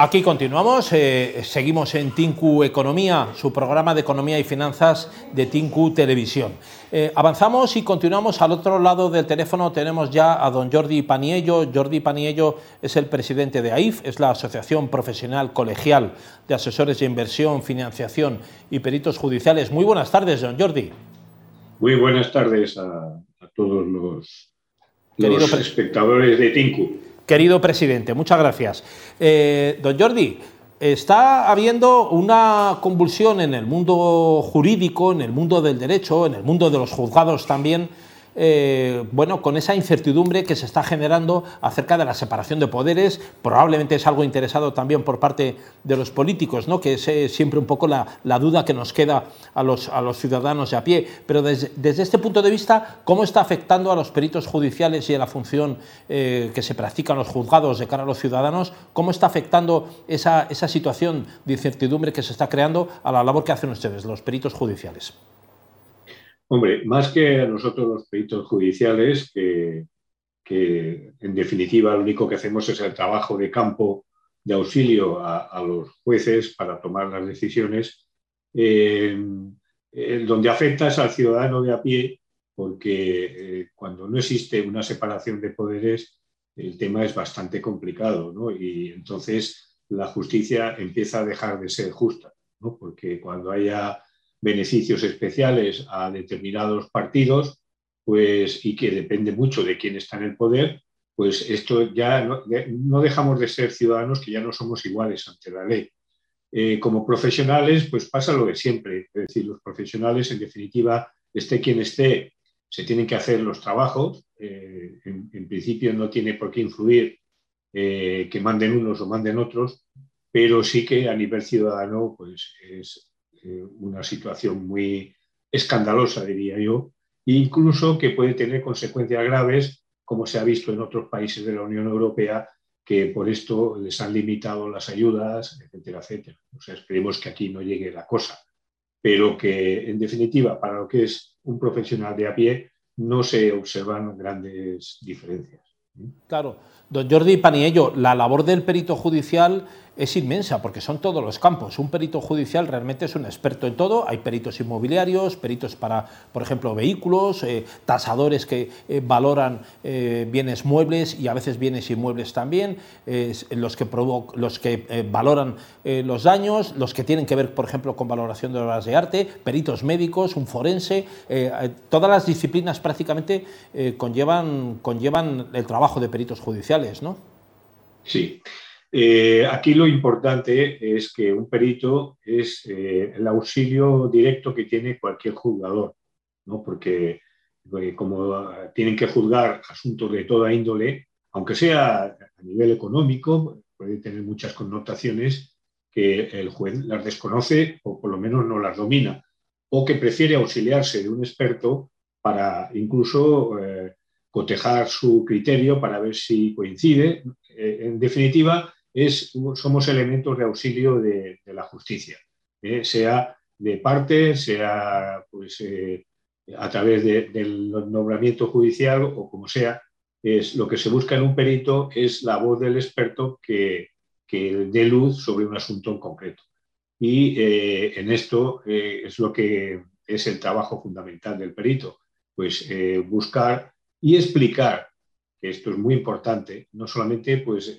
Aquí continuamos, eh, seguimos en Tinku Economía, su programa de economía y finanzas de Tinku Televisión. Eh, avanzamos y continuamos al otro lado del teléfono. Tenemos ya a don Jordi Paniello. Jordi Paniello es el presidente de AIF, es la Asociación Profesional Colegial de Asesores de Inversión, Financiación y Peritos Judiciales. Muy buenas tardes, don Jordi. Muy buenas tardes a, todos los, los espectadores de Tinku. Querido presidente, muchas gracias. Eh, don Jordi, está habiendo una convulsión en el mundo jurídico, en el mundo del derecho, en el mundo de los juzgados también, eh, bueno, con esa incertidumbre que se está generando acerca de la separación de poderes, probablemente es algo interesado también por parte de los políticos, ¿no? que es eh, siempre un poco la, duda que nos queda a los, ciudadanos de a pie. Pero desde, este punto de vista, ¿cómo está afectando a los peritos judiciales y a la función eh, que se practica en los juzgados de cara a los ciudadanos? ¿Cómo está afectando esa situación de incertidumbre que se está creando a la labor que hacen ustedes, los peritos judiciales? Hombre, más que a nosotros los peritos judiciales, que, en definitiva lo único que hacemos es el trabajo de campo de auxilio a, los jueces para tomar las decisiones, eh, donde afecta es al ciudadano de a pie, porque eh, cuando no existe una separación de poderes, el tema es bastante complicado, ¿no? Y entonces la justicia empieza a dejar de ser justa, ¿no? Porque cuando haya beneficios especiales a determinados partidos, pues, y que depende mucho de quién está en el poder, pues esto ya no, dejamos de ser ciudadanos que ya no somos iguales ante la ley. Eh, como profesionales, pues pasa lo de siempre, es decir, los profesionales, en definitiva, esté quien esté, se tienen que hacer los trabajos. Eh, en, principio no tiene por qué influir eh, que manden unos o manden otros, pero sí que a nivel ciudadano, pues es una situación muy escandalosa, diría yo, e incluso que puede tener consecuencias graves, como se ha visto en otros países de la Unión Europea, que por esto les han limitado las ayudas, etcétera, etcétera. O sea, esperemos que aquí no llegue la cosa, pero que en definitiva, para lo que es un profesional de a pie, no se observan grandes diferencias. Claro, don Jordi Paniello, la labor del perito judicial es inmensa porque son todos los campos. Un perito judicial realmente es un experto en todo. Hay peritos inmobiliarios, peritos para, por ejemplo, vehículos, eh, tasadores que eh, valoran eh, bienes muebles y a veces bienes inmuebles también, los que, los que valoran los daños, los que tienen que ver, por ejemplo, con valoración de obras de arte, peritos médicos, un forense. todas las disciplinas prácticamente conllevan, conllevan el trabajo de peritos judiciales, ¿no? Sí. Eh, aquí lo importante es que un perito es eh, el auxilio directo que tiene cualquier juzgador, ¿no? porque eh, como tienen que juzgar asuntos de toda índole, aunque sea a nivel económico, puede tener muchas connotaciones que el juez las desconoce o por lo menos no las domina, o que prefiere auxiliarse de un experto para incluso cotejar su criterio para ver si coincide. en definitiva, somos elementos de auxilio de, la justicia, ¿eh? sea de parte, sea pues, eh, a través del nombramiento judicial o como sea. Es, lo que se busca en un perito es la voz del experto que, que dé luz sobre un asunto en concreto. Y eh, en esto es lo que es el trabajo fundamental del perito, pues buscar y explicar, que esto es muy importante, no solamente pues,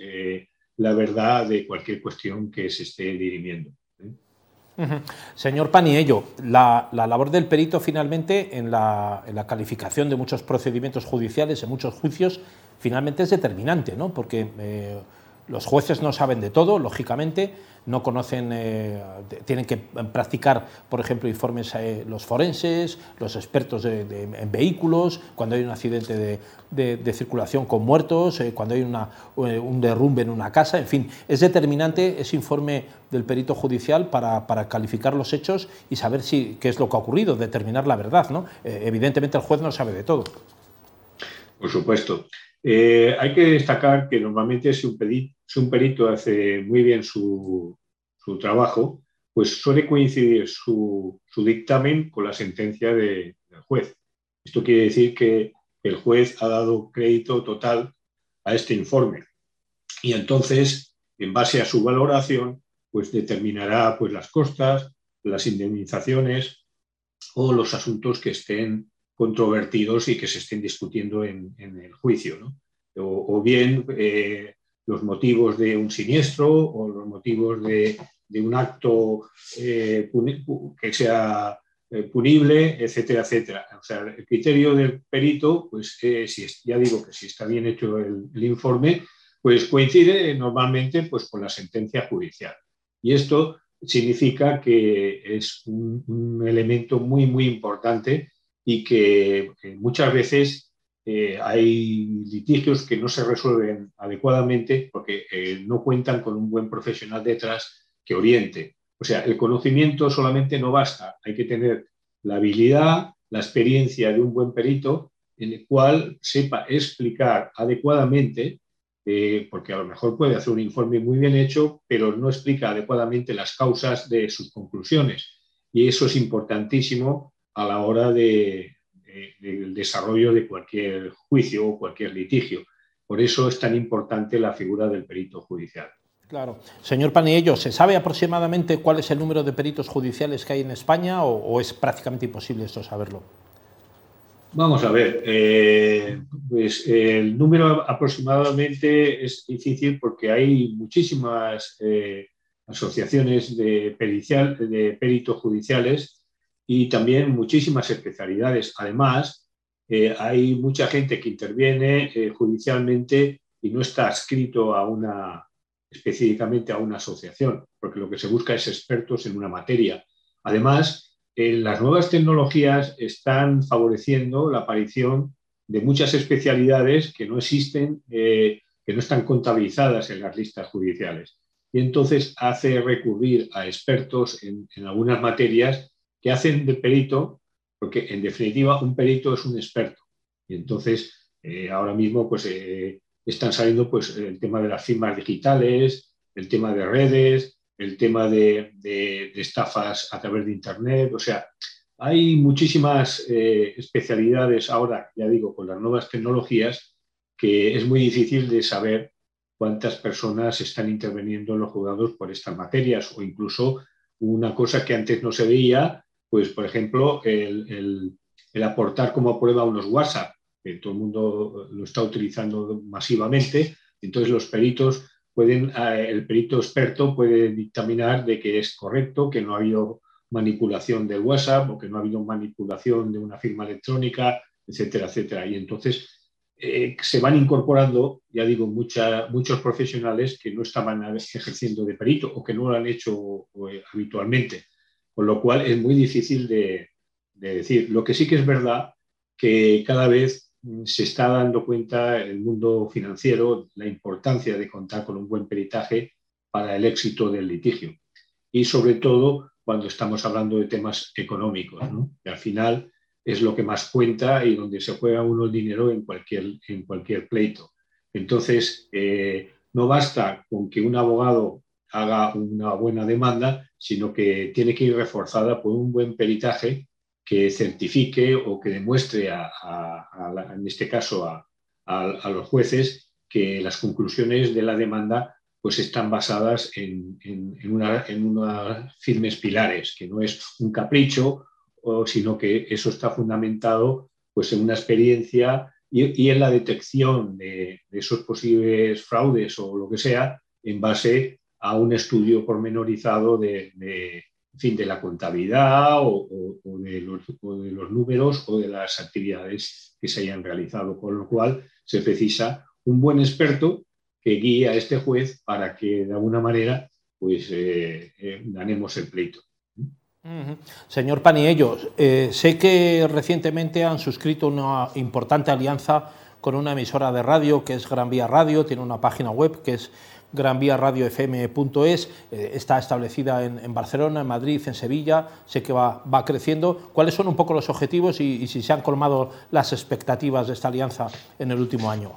la verdad de cualquier cuestión que se esté dirimiendo. ¿eh? Señor Paniello, la, labor del perito finalmente en la, calificación de muchos procedimientos judiciales, en muchos juicios, finalmente es determinante, ¿no? porque eh, los jueces no saben de todo, lógicamente, no conocen, eh, tienen que practicar, por ejemplo, informes eh, los forenses, los expertos en vehículos, cuando hay un accidente de, circulación con muertos, eh, cuando hay un derrumbe en una casa, en fin, es determinante ese informe del perito judicial para, calificar los hechos y saber si, qué es lo que ha ocurrido, determinar la verdad. ¿no? evidentemente el juez no sabe de todo. Por supuesto. hay que destacar que normalmente si un, si un perito hace muy bien su, trabajo, pues suele coincidir su, dictamen con la sentencia del juez. Esto quiere decir que el juez ha dado crédito total a este informe. Y entonces en base a su valoración, pues determinará pues, las costas, las indemnizaciones o los asuntos que estén controvertidos y que se estén discutiendo en, el juicio. O, bien eh, los motivos de un siniestro o los motivos de, un acto eh, que sea eh, punible, etcétera, etcétera. O sea, el criterio del perito, pues si, ya digo que si está bien hecho el, informe, pues coincide normalmente pues, con la sentencia judicial. Y esto significa que es un, elemento muy, muy importante y que, muchas veces eh, hay litigios que no se resuelven adecuadamente porque eh, no cuentan con un buen profesional detrás que oriente. O sea, el conocimiento solamente no basta, hay que tener la habilidad, la experiencia de un buen perito en el cual sepa explicar adecuadamente, eh, porque a lo mejor puede hacer un informe muy bien hecho, pero no explica adecuadamente las causas de sus conclusiones. Y eso es importantísimo a la hora del desarrollo de cualquier juicio o cualquier litigio. Por eso es tan importante la figura del perito judicial. Claro. Señor Paniello, ¿se sabe aproximadamente cuál es el número de peritos judiciales que hay en España o, es prácticamente imposible esto saberlo? Vamos a ver, eh, pues el número aproximadamente es difícil porque hay muchísimas eh, asociaciones de, pericial, de peritos judiciales y también muchísimas especialidades. Además, eh, hay mucha gente que interviene judicialmente y no está adscrito a una, específicamente a una asociación, porque lo que se busca es expertos en una materia. Además, las nuevas tecnologías están favoreciendo la aparición de muchas especialidades que no existen, eh, que no están contabilizadas en las listas judiciales. Y entonces hace recurrir a expertos en, algunas materias que hacen de perito, porque en definitiva un perito es un experto. Y entonces eh, ahora mismo pues, eh, están saliendo pues, el tema de las firmas digitales, el tema de redes, el tema de, estafas a través de Internet. O sea, hay muchísimas eh, especialidades ahora, ya digo, con las nuevas tecnologías, que es muy difícil de saber cuántas personas están interviniendo en los juzgados por estas materias o incluso una cosa que antes no se veía, pues por ejemplo, el, aportar como prueba unos WhatsApp que todo el mundo lo está utilizando masivamente, entonces los peritos pueden, eh, el perito experto puede dictaminar de que es correcto, que no ha habido manipulación del WhatsApp o que no ha habido manipulación de una firma electrónica, etcétera, etcétera. Y entonces eh, se van incorporando, ya digo, muchos profesionales que no estaban ejerciendo de perito o que no lo han hecho eh, habitualmente, con lo cual es muy difícil de, de decir. Lo que sí que es verdad que cada vez se está dando cuenta el mundo financiero la importancia de contar con un buen peritaje para el éxito del litigio. Y sobre todo cuando estamos hablando de temas económicos, que al final es lo que más cuenta y donde se juega uno el dinero en cualquier, en cualquier pleito. Entonces, eh, no basta con que un abogado haga una buena demanda, sino que tiene que ir reforzada por un buen peritaje que certifique o que demuestre, en este caso, a, los jueces que las conclusiones de la demanda pues están basadas en, unos firmes pilares, que no es un capricho, sino que eso está fundamentado pues, en una experiencia y, en la detección de, esos posibles fraudes o lo que sea en base a un estudio pormenorizado de, fin, de la contabilidad o, de los, números o de las actividades que se hayan realizado, con lo cual se precisa un buen experto que guíe a este juez para que de alguna manera pues eh, eh, ganemos el pleito. Señor Paniello, eh, sé que recientemente han suscrito una importante alianza con una emisora de radio que es Gran Vía Radio, tiene una página web que es granviaradiofm.es, eh, está establecida en, Barcelona, en Madrid, en Sevilla, sé que va, creciendo. ¿Cuáles son un poco los objetivos y, si se han colmado las expectativas de esta alianza en el último año?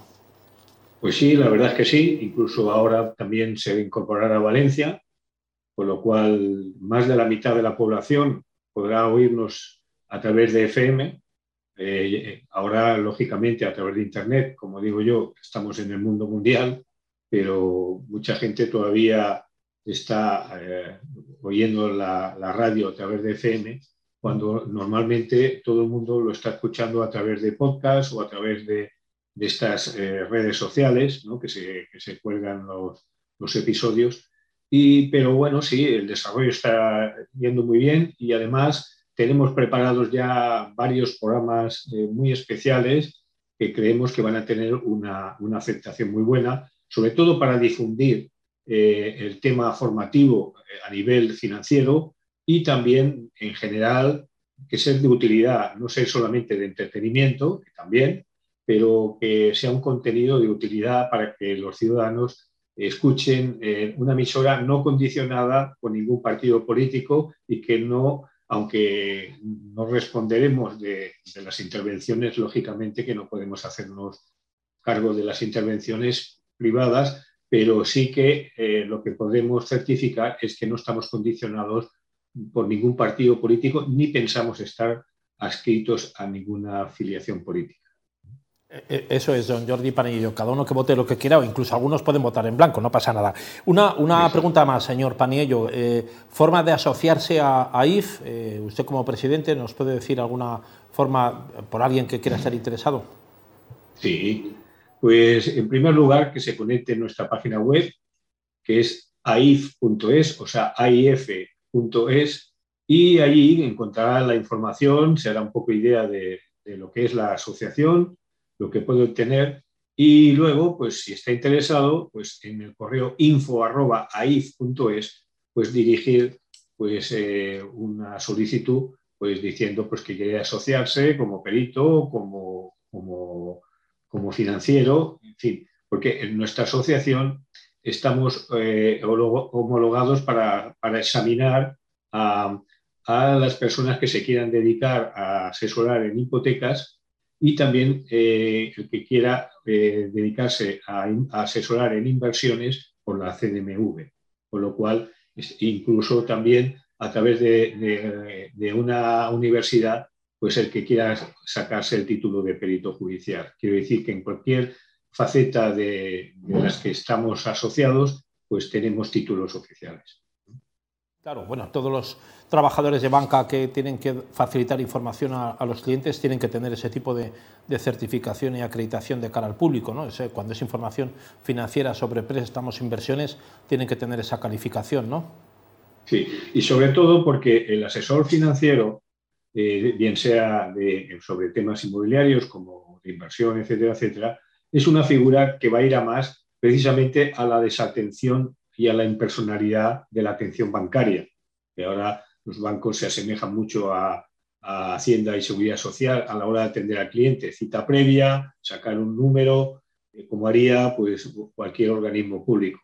Pues sí, la verdad es que sí. Incluso ahora también se incorporará Valencia, con lo cual más de la mitad de la población podrá oírnos a través de FM. Eh, ahora, lógicamente, a través de Internet, como digo yo, estamos en el mundo mundial pero mucha gente todavía está eh, oyendo la, radio a través de FM, cuando normalmente todo el mundo lo está escuchando a través de podcast o a través de, estas eh, redes sociales que, se, que, se, cuelgan los, los episodios. Y, pero bueno, sí, el desarrollo está yendo muy bien y además tenemos preparados ya varios programas eh, muy especiales que creemos que van a tener una, una aceptación muy buena, sobre todo para difundir eh, el tema formativo eh, a nivel financiero y también en general que sea de utilidad, no ser solamente de entretenimiento, que también, pero que sea un contenido de utilidad para que los ciudadanos escuchen una emisora no condicionada por ningún partido político y que no aunque no responderemos de, las intervenciones, lógicamente que no podemos hacernos cargo de las intervenciones privadas, pero sí que eh, lo que podemos certificar es que no estamos condicionados por ningún partido político ni pensamos estar adscritos a ninguna afiliación política. Eh, eh, eso es, don Jordi Panillo. Cada uno que vote lo que quiera, o incluso algunos pueden votar en blanco, no pasa nada. Una, una pregunta más, señor Panillo. Eh, ¿Forma de asociarse a, IF? usted como presidente, ¿nos puede decir alguna forma por alguien que quiera estar interesado? Sí, pues en primer lugar que se conecte en nuestra página web, que es aif.es, o sea, aif.es, y allí encontrará la información, se hará un poco idea de, lo que es la asociación, lo que puede obtener y luego, pues si está interesado, pues en el correo info.aif.es, pues dirigir pues, eh, una solicitud pues diciendo pues, que quiere asociarse como perito, como, como, como financiero, en fin, porque en nuestra asociación estamos eh, homologados para, para examinar a, a, las personas que se quieran dedicar a asesorar en hipotecas y también eh, el que quiera eh, dedicarse a, asesorar en inversiones por la CDMV, con lo cual incluso también a través de, una universidad, pues el que quiera sacarse el título de perito judicial. Quiero decir que en cualquier faceta de, de las que estamos asociados, pues tenemos títulos oficiales. Claro, bueno, todos los trabajadores de banca que tienen que facilitar información a, los clientes tienen que tener ese tipo de, certificación y acreditación de cara al público. ¿no? cuando es información financiera sobre préstamos, inversiones, tienen que tener esa calificación, ¿no? Sí, y sobre todo porque el asesor financiero, eh, bien sea sobre temas inmobiliarios como de inversión, etcétera, etcétera, es una figura que va a ir a más precisamente a la desatención y a la impersonalidad de la atención bancaria, que ahora los bancos se asemejan mucho a, Hacienda y Seguridad Social a la hora de atender al cliente, cita previa, sacar un número, eh, como haría pues, cualquier organismo público.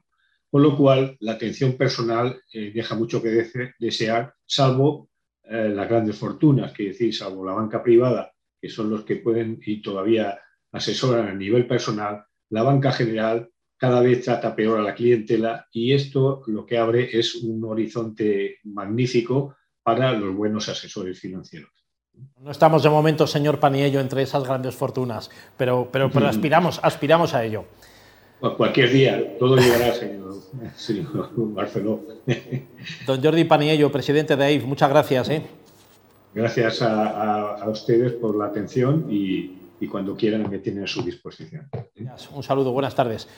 Con lo cual, la atención personal eh, deja mucho que desear, salvo eh, las grandes fortunas, que decir, salvo la banca privada, que son los que pueden y todavía asesoran a nivel personal, la banca general cada vez trata peor a la clientela y esto lo que abre es un horizonte magnífico para los buenos asesores financieros. No estamos de momento, señor Paniello, entre esas grandes fortunas, pero, pero, pero aspiramos, aspiramos a ello. Cualquier día, todo llegará, señor, señor Barceló. Don Jordi Paniello, presidente de AIF, muchas gracias. ¿eh? Gracias a, ustedes por la atención y, y cuando quieran me tienen a su disposición. Un saludo, buenas tardes.